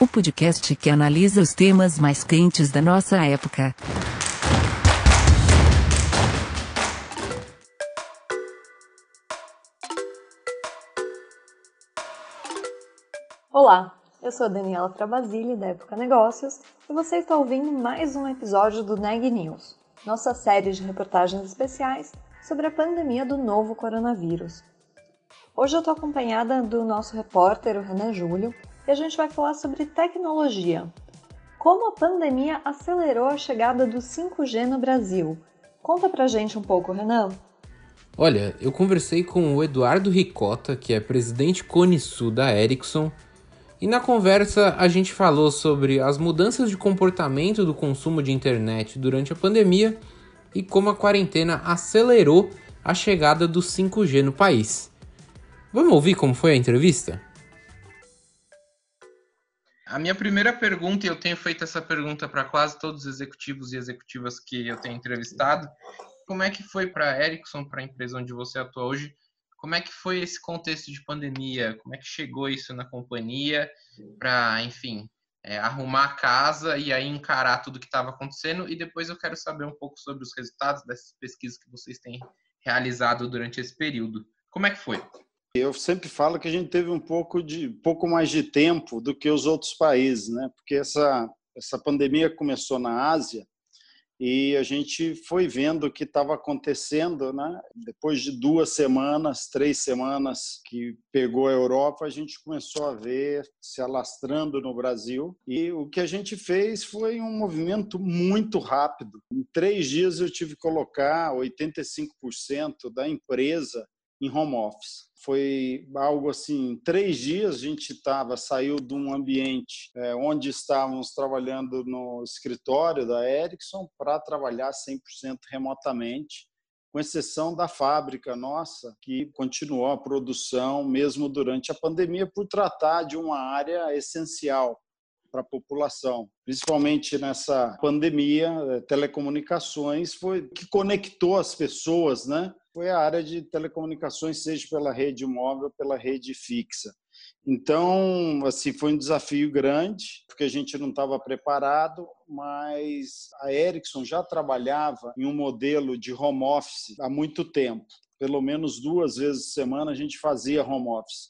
o podcast que analisa os temas mais quentes da nossa época. Olá, eu sou a Daniela Travasili da Época Negócios e você está ouvindo mais um episódio do Neg News, nossa série de reportagens especiais sobre a pandemia do novo coronavírus. Hoje eu estou acompanhada do nosso repórter, o Renan Júlio, e a gente vai falar sobre tecnologia. Como a pandemia acelerou a chegada do 5G no Brasil? Conta pra gente um pouco, Renan. Olha, eu conversei com o Eduardo Ricota, que é presidente Cone Sul da Ericsson, e na conversa a gente falou sobre as mudanças de comportamento do consumo de internet durante a pandemia e como a quarentena acelerou a chegada do 5G no país. Vamos ouvir como foi a entrevista? A minha primeira pergunta, e eu tenho feito essa pergunta para quase todos os executivos e executivas que eu tenho entrevistado, como é que foi para Ericsson, para a empresa onde você atua hoje, como é que foi esse contexto de pandemia? Como é que chegou isso na companhia para, enfim, é, arrumar a casa e aí encarar tudo que estava acontecendo? E depois eu quero saber um pouco sobre os resultados dessas pesquisas que vocês têm realizado durante esse período. Como é que foi? Eu sempre falo que a gente teve um pouco de pouco mais de tempo do que os outros países, né? Porque essa essa pandemia começou na Ásia e a gente foi vendo o que estava acontecendo, né? Depois de duas semanas, três semanas que pegou a Europa, a gente começou a ver se alastrando no Brasil. E o que a gente fez foi um movimento muito rápido. Em três dias eu tive que colocar 85% da empresa em home office foi algo assim, três dias a gente estava, saiu de um ambiente é, onde estávamos trabalhando no escritório da Ericsson para trabalhar 100% remotamente, com exceção da fábrica nossa, que continuou a produção mesmo durante a pandemia, por tratar de uma área essencial para a população, principalmente nessa pandemia, é, telecomunicações foi que conectou as pessoas, né? Foi a área de telecomunicações, seja pela rede móvel, pela rede fixa. Então, assim, foi um desafio grande, porque a gente não estava preparado, mas a Ericsson já trabalhava em um modelo de home office há muito tempo. Pelo menos duas vezes por semana a gente fazia home office.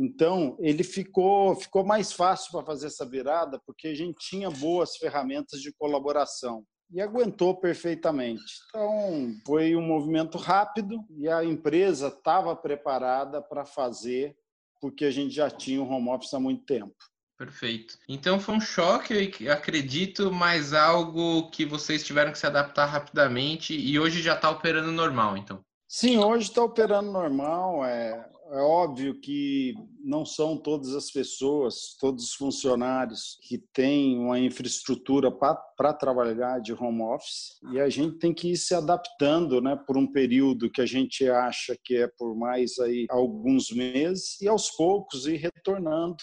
Então, ele ficou, ficou mais fácil para fazer essa virada, porque a gente tinha boas ferramentas de colaboração e aguentou perfeitamente. Então, foi um movimento rápido e a empresa estava preparada para fazer, porque a gente já tinha o home office há muito tempo. Perfeito. Então foi um choque, acredito, mas algo que vocês tiveram que se adaptar rapidamente e hoje já está operando normal, então. Sim, hoje está operando normal. É, é óbvio que não são todas as pessoas, todos os funcionários que têm uma infraestrutura para trabalhar de home office e a gente tem que ir se adaptando, né, por um período que a gente acha que é por mais aí alguns meses e aos poucos ir retornando,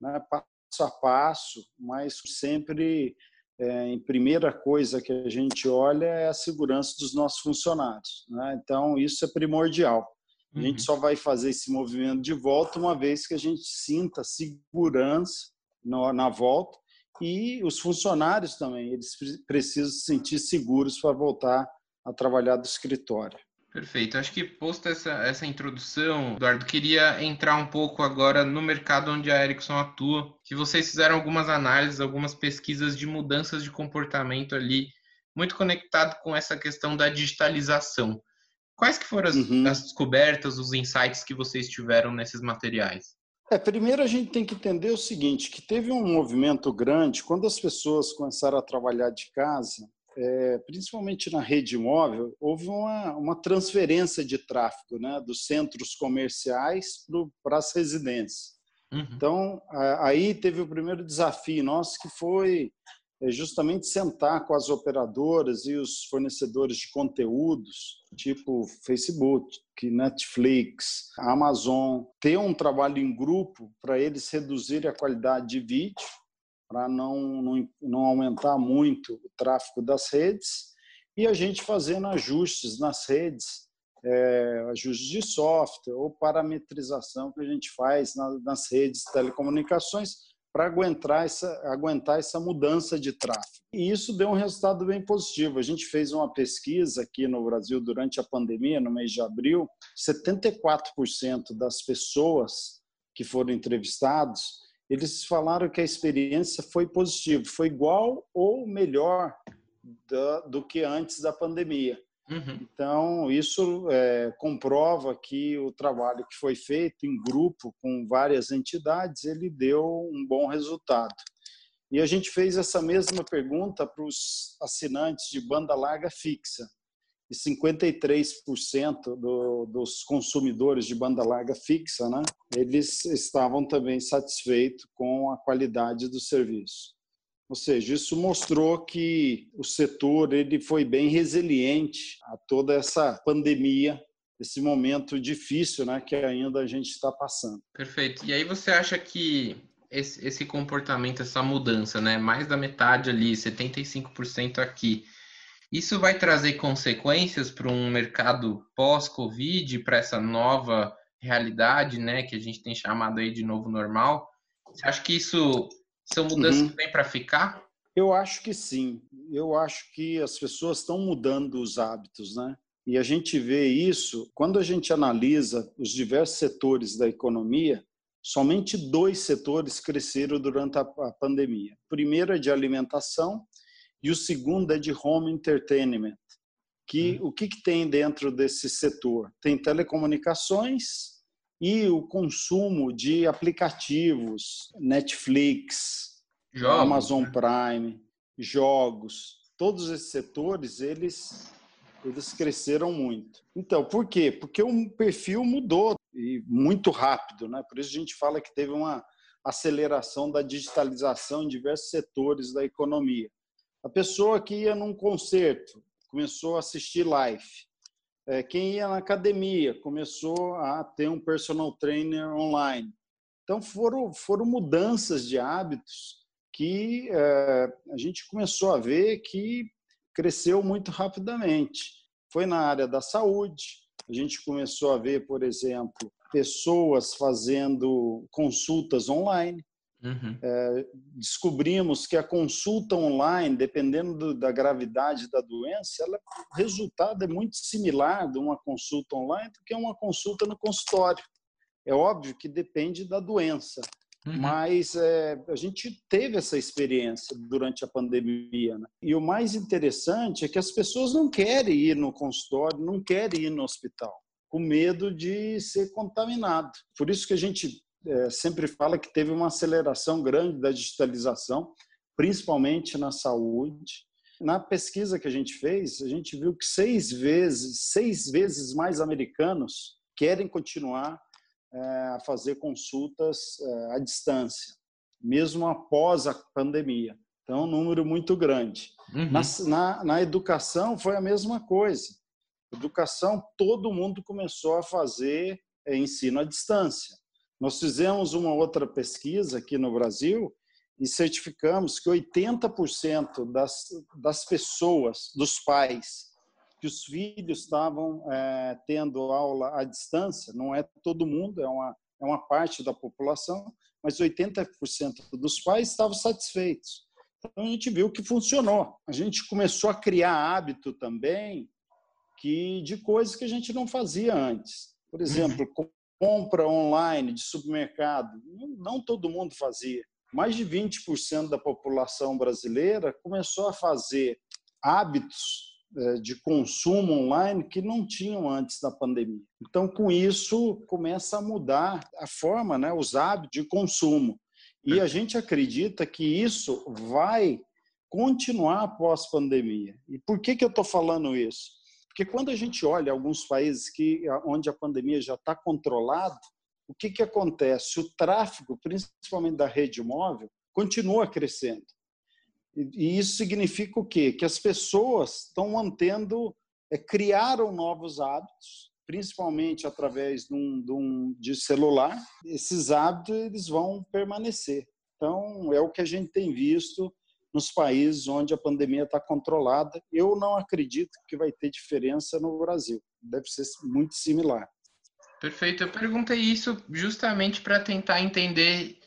né, passo a passo, mas sempre é, em primeira coisa que a gente olha é a segurança dos nossos funcionários. Né? Então, isso é primordial. A gente só vai fazer esse movimento de volta uma vez que a gente sinta segurança na volta e os funcionários também, eles precisam se sentir seguros para voltar a trabalhar do escritório. Perfeito. Acho que posto essa, essa introdução, Eduardo, queria entrar um pouco agora no mercado onde a Ericsson atua, que vocês fizeram algumas análises, algumas pesquisas de mudanças de comportamento ali, muito conectado com essa questão da digitalização. Quais que foram as, uhum. as descobertas, os insights que vocês tiveram nesses materiais? É, primeiro a gente tem que entender o seguinte, que teve um movimento grande quando as pessoas começaram a trabalhar de casa, é, principalmente na rede móvel, houve uma, uma transferência de tráfego né, dos centros comerciais para as residências. Uhum. Então, aí teve o primeiro desafio nosso, que foi é justamente sentar com as operadoras e os fornecedores de conteúdos, tipo Facebook, Netflix, Amazon, ter um trabalho em grupo para eles reduzirem a qualidade de vídeo, para não, não, não aumentar muito o tráfego das redes, e a gente fazendo ajustes nas redes, é, ajustes de software ou parametrização que a gente faz nas, nas redes de telecomunicações para aguentar essa, aguentar essa mudança de tráfego. E isso deu um resultado bem positivo. A gente fez uma pesquisa aqui no Brasil durante a pandemia, no mês de abril, 74% das pessoas que foram entrevistados, eles falaram que a experiência foi positiva, foi igual ou melhor do, do que antes da pandemia. Uhum. Então, isso é, comprova que o trabalho que foi feito em grupo com várias entidades, ele deu um bom resultado. E a gente fez essa mesma pergunta para os assinantes de banda larga fixa. E 53% do, dos consumidores de banda larga fixa, né, eles estavam também satisfeitos com a qualidade do serviço. Ou seja, isso mostrou que o setor ele foi bem resiliente a toda essa pandemia, esse momento difícil, né, que ainda a gente está passando. Perfeito. E aí você acha que esse, esse comportamento, essa mudança, né, mais da metade ali, 75% aqui, isso vai trazer consequências para um mercado pós-Covid, para essa nova realidade, né, que a gente tem chamado aí de novo normal? Você acha que isso são mudanças uhum. que vêm para ficar? Eu acho que sim. Eu acho que as pessoas estão mudando os hábitos, né? E a gente vê isso quando a gente analisa os diversos setores da economia. Somente dois setores cresceram durante a pandemia. O primeiro é de alimentação e o segundo é de home entertainment. Que hum. o que, que tem dentro desse setor? Tem telecomunicações, e o consumo de aplicativos, Netflix, jogos, Amazon né? Prime, jogos, todos esses setores, eles eles cresceram muito. Então, por quê? Porque o perfil mudou e muito rápido, né? Por isso a gente fala que teve uma aceleração da digitalização em diversos setores da economia. A pessoa que ia num concerto começou a assistir live é, quem ia na academia começou a ter um personal trainer online. Então foram, foram mudanças de hábitos que é, a gente começou a ver que cresceu muito rapidamente. Foi na área da saúde, a gente começou a ver, por exemplo, pessoas fazendo consultas online. Uhum. É, descobrimos que a consulta online, dependendo do, da gravidade da doença, ela, o resultado é muito similar de uma consulta online do que uma consulta no consultório. É óbvio que depende da doença, uhum. mas é, a gente teve essa experiência durante a pandemia. Né? E o mais interessante é que as pessoas não querem ir no consultório, não querem ir no hospital, com medo de ser contaminado. Por isso que a gente é, sempre fala que teve uma aceleração grande da digitalização, principalmente na saúde. Na pesquisa que a gente fez, a gente viu que seis vezes, seis vezes mais americanos querem continuar é, a fazer consultas é, à distância, mesmo após a pandemia. Então, um número muito grande. Uhum. Na, na, na educação foi a mesma coisa. Educação, todo mundo começou a fazer é, ensino à distância. Nós fizemos uma outra pesquisa aqui no Brasil e certificamos que 80% das, das pessoas, dos pais, que os filhos estavam é, tendo aula à distância, não é todo mundo, é uma, é uma parte da população, mas 80% dos pais estavam satisfeitos. Então a gente viu que funcionou. A gente começou a criar hábito também que de coisas que a gente não fazia antes. Por exemplo, compra online de supermercado, não todo mundo fazia. Mais de 20% da população brasileira começou a fazer hábitos é, de consumo online que não tinham antes da pandemia. Então, com isso, começa a mudar a forma, né, os hábitos de consumo. E a gente acredita que isso vai continuar após pandemia. E por que, que eu estou falando isso? Porque quando a gente olha alguns países que, onde a pandemia já está controlada, o que, que acontece? O tráfego, principalmente da rede móvel, continua crescendo. E isso significa o quê? Que as pessoas estão mantendo, é, criaram novos hábitos, principalmente através de, um, de, um, de celular. Esses hábitos eles vão permanecer. Então, é o que a gente tem visto nos países onde a pandemia está controlada. Eu não acredito que vai ter diferença no Brasil. Deve ser muito similar. Perfeito. Eu perguntei isso justamente para tentar entender.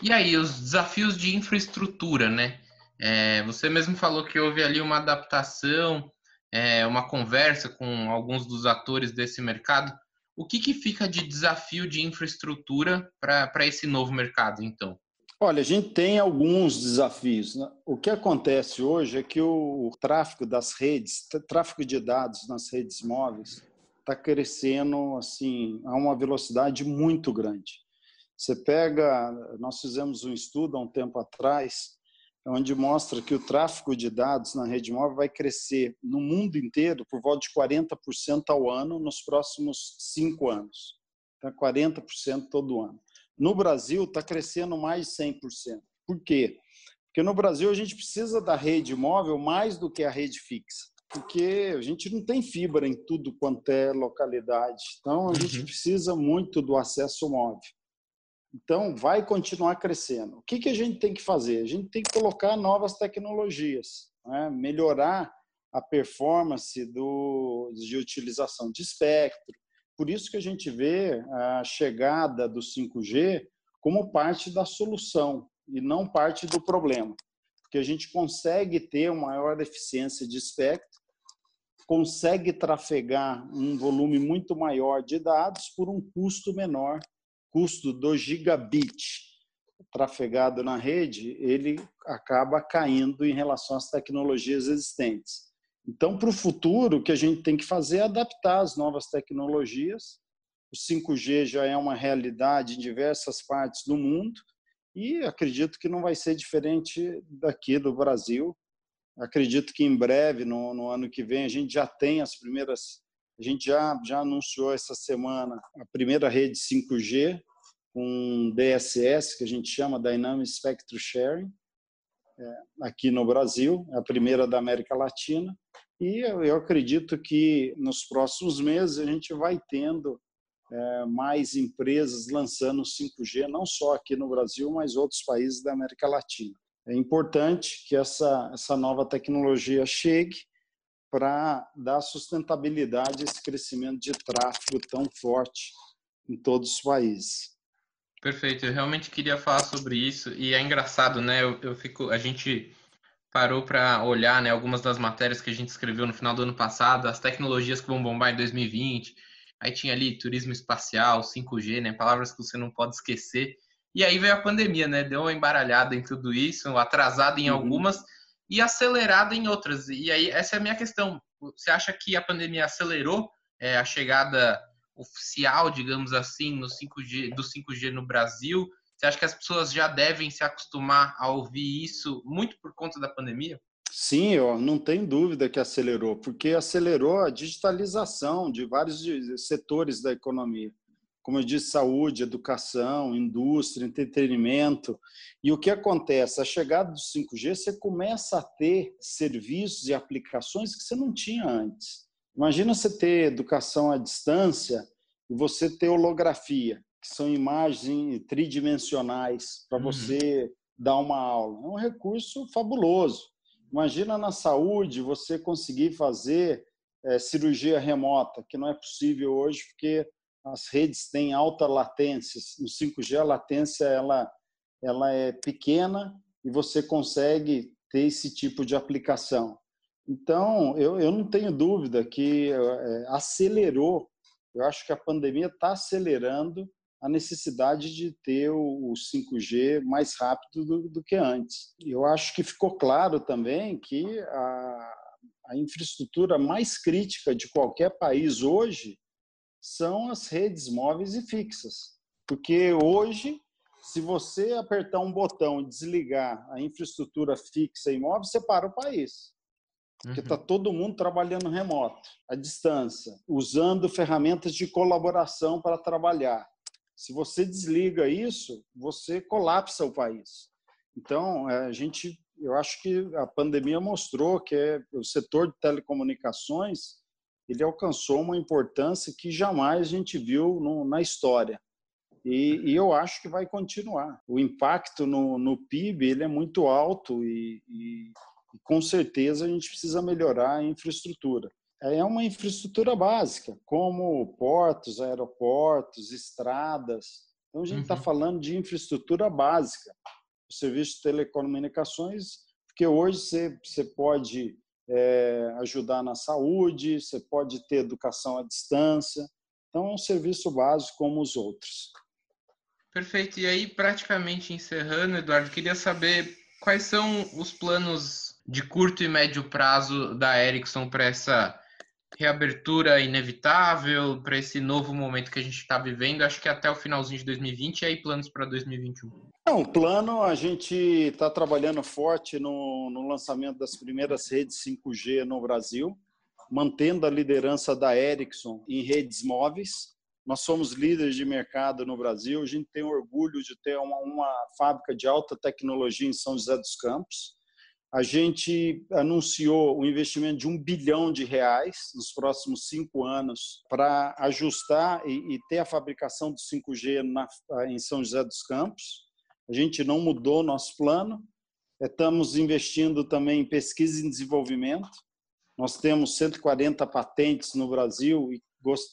E aí, os desafios de infraestrutura, né? É, você mesmo falou que houve ali uma adaptação, é, uma conversa com alguns dos atores desse mercado. O que, que fica de desafio de infraestrutura para esse novo mercado, então? Olha, a gente tem alguns desafios. Né? O que acontece hoje é que o tráfego das redes, tráfego de dados nas redes móveis, está crescendo assim a uma velocidade muito grande. Você pega, nós fizemos um estudo há um tempo atrás, onde mostra que o tráfego de dados na rede móvel vai crescer no mundo inteiro por volta de 40% ao ano nos próximos cinco anos. Tá? 40% todo ano. No Brasil, está crescendo mais de 100%. Por quê? Porque no Brasil a gente precisa da rede móvel mais do que a rede fixa. Porque a gente não tem fibra em tudo quanto é localidade. Então, a gente uhum. precisa muito do acesso móvel. Então, vai continuar crescendo. O que, que a gente tem que fazer? A gente tem que colocar novas tecnologias, né? melhorar a performance do, de utilização de espectro, por isso que a gente vê a chegada do 5G como parte da solução e não parte do problema, porque a gente consegue ter uma maior eficiência de espectro, consegue trafegar um volume muito maior de dados por um custo menor, custo do gigabit trafegado na rede, ele acaba caindo em relação às tecnologias existentes. Então, para o futuro, o que a gente tem que fazer é adaptar as novas tecnologias. O 5G já é uma realidade em diversas partes do mundo e acredito que não vai ser diferente daqui do Brasil. Acredito que em breve, no, no ano que vem, a gente já tem as primeiras. A gente já, já anunciou essa semana a primeira rede 5G com DSS, que a gente chama Dynamic Spectrum Sharing, aqui no Brasil, é a primeira da América Latina. E eu acredito que nos próximos meses a gente vai tendo é, mais empresas lançando 5G, não só aqui no Brasil, mas outros países da América Latina. É importante que essa, essa nova tecnologia chegue para dar sustentabilidade a esse crescimento de tráfego tão forte em todos os países. Perfeito, eu realmente queria falar sobre isso e é engraçado, né? Eu, eu fico, a gente parou para olhar, né, algumas das matérias que a gente escreveu no final do ano passado, as tecnologias que vão bombar em 2020. Aí tinha ali turismo espacial, 5G, né, palavras que você não pode esquecer. E aí veio a pandemia, né? Deu uma embaralhada em tudo isso, atrasada em uhum. algumas e acelerada em outras. E aí essa é a minha questão. Você acha que a pandemia acelerou é, a chegada oficial, digamos assim, no 5G, do 5G no Brasil? Você acha que as pessoas já devem se acostumar a ouvir isso muito por conta da pandemia? Sim, eu não tem dúvida que acelerou, porque acelerou a digitalização de vários setores da economia. Como eu disse, saúde, educação, indústria, entretenimento. E o que acontece? A chegada do 5G, você começa a ter serviços e aplicações que você não tinha antes. Imagina você ter educação à distância e você ter holografia, que são imagens tridimensionais para uhum. você dar uma aula. É um recurso fabuloso. Imagina na saúde você conseguir fazer é, cirurgia remota, que não é possível hoje porque as redes têm alta latência. No 5G a latência ela, ela é pequena e você consegue ter esse tipo de aplicação. Então, eu, eu não tenho dúvida que é, acelerou, eu acho que a pandemia está acelerando a necessidade de ter o 5G mais rápido do, do, que antes. Eu acho que ficou claro também que a, a infraestrutura mais crítica de qualquer país hoje são as redes móveis e fixas. Porque hoje, se você apertar um botão e desligar a infraestrutura fixa e móvel, você para o país. Porque está uhum. todo mundo trabalhando remoto, à distância, usando ferramentas de colaboração para trabalhar. Se você desliga isso, você colapsa o país. Então, é, a gente, eu acho que a pandemia mostrou que é, o setor de telecomunicações ele alcançou uma importância que jamais a gente viu no, na história. E, e, eu acho que vai continuar. O impacto no, no PIB ele é muito alto e, e, e, com certeza a gente precisa melhorar a infraestrutura é uma infraestrutura básica, como portos, aeroportos, estradas. Então, a gente está uhum. falando de infraestrutura básica. O serviço de telecomunicações, porque hoje você, você pode é, ajudar na saúde, você pode ter educação à distância. Então, é um serviço básico como os outros. Perfeito. E aí, praticamente encerrando, Eduardo, queria saber quais são os planos de curto e médio prazo da Ericsson para essa reabertura inevitável para esse novo momento que a gente está vivendo, acho que até o finalzinho de 2020 e aí planos para 2021? Não, plano, a gente está trabalhando forte no, no lançamento das primeiras redes 5G no Brasil, mantendo a liderança da Ericsson em redes móveis. Nós somos líderes de mercado no Brasil, a gente tem orgulho de ter uma, uma fábrica de alta tecnologia em São José dos Campos a gente anunciou o um investimento de um bilhão de reais nos próximos cinco anos para ajustar e, e, ter a fabricação do 5G na, em São José dos Campos. A gente não mudou nosso plano. Estamos investindo também em pesquisa e desenvolvimento. Nós temos 140 patentes no Brasil e,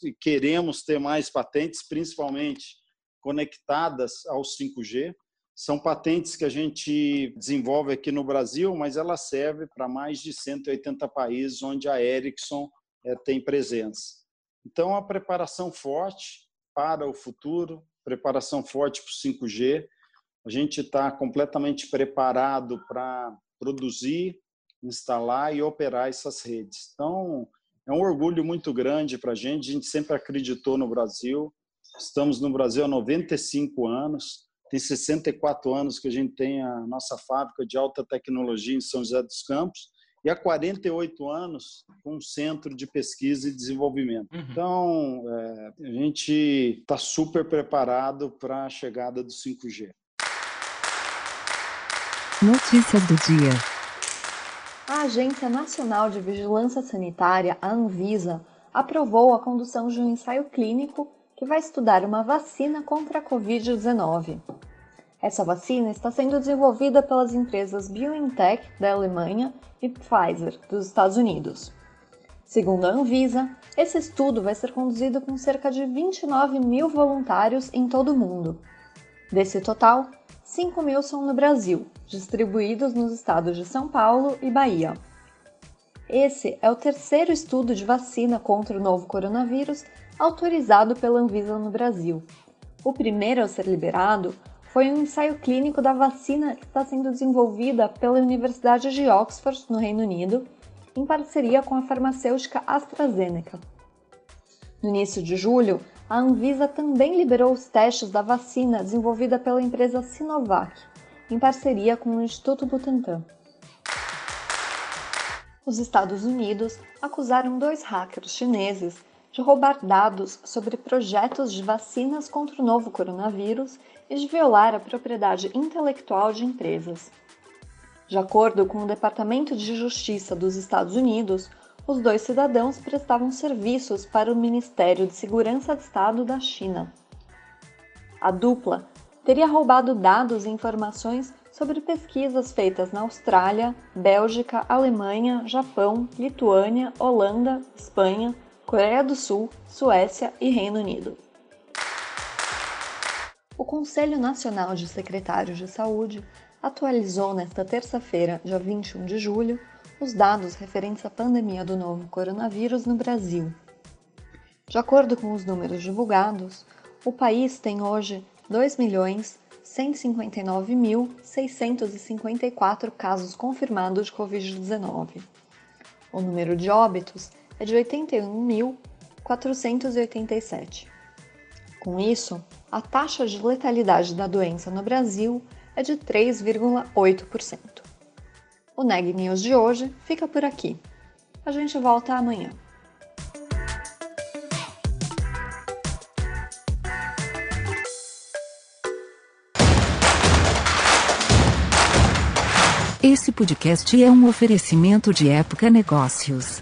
e queremos ter mais patentes, principalmente conectadas ao 5G. São patentes que a gente desenvolve aqui no Brasil, mas ela serve para mais de 180 países onde a Ericsson é, tem presença. Então, a preparação forte para o futuro, preparação forte para o 5G. A gente está completamente preparado para produzir, instalar e operar essas redes. Então, é um orgulho muito grande para a gente. A gente sempre acreditou no Brasil. Estamos no Brasil há 95 anos tem 64 anos que a gente tem a nossa fábrica de alta tecnologia em São José dos Campos e há 48 anos com um centro de pesquisa e desenvolvimento. Uhum. Então, é, a gente está super preparado para a chegada do 5G. Notícia do dia. A Agência Nacional de Vigilância Sanitária, a Anvisa, aprovou a condução de um ensaio clínico que vai estudar uma vacina contra a Covid-19. Essa vacina está sendo desenvolvida pelas empresas BioNTech da Alemanha e Pfizer dos Estados Unidos. Segundo a Anvisa, esse estudo vai ser conduzido com cerca de 29 mil voluntários em todo o mundo. Desse total, 5 mil são no Brasil, distribuídos nos estados de São Paulo e Bahia. Esse é o terceiro estudo de vacina contra o novo coronavírus autorizado pela Anvisa no Brasil. O primeiro a ser liberado foi um ensaio clínico da vacina que está sendo desenvolvida pela Universidade de Oxford, no Reino Unido, em parceria com a farmacêutica AstraZeneca. No início de julho, a Anvisa também liberou os testes da vacina desenvolvida pela empresa Sinovac, em parceria com o Instituto Butantan. Os Estados Unidos acusaram dois hackers chineses de roubar dados sobre projetos de vacinas contra o novo coronavírus e de violar a propriedade intelectual de empresas. De acordo com o Departamento de Justiça dos Estados Unidos, os dois cidadãos prestavam serviços para o Ministério de Segurança de Estado da China. A dupla teria roubado dados e informações sobre pesquisas feitas na Austrália, Bélgica, Alemanha, Japão, Lituânia, Holanda, Espanha, Coreia do Sul, Suécia e Reino Unido. O Conselho Nacional de Secretários de Saúde atualizou nesta terça-feira, dia 21 de julho, os dados referentes à pandemia do novo coronavírus no Brasil. De acordo com os números divulgados, o país tem hoje 2.159.654 casos confirmados de Covid-19. O número de óbitos é de 81.487. Com isso, a taxa de letalidade da doença no Brasil é de 3,8%. O Neg News de hoje fica por aqui. A gente volta amanhã. Esse podcast é um oferecimento de Época Negócios.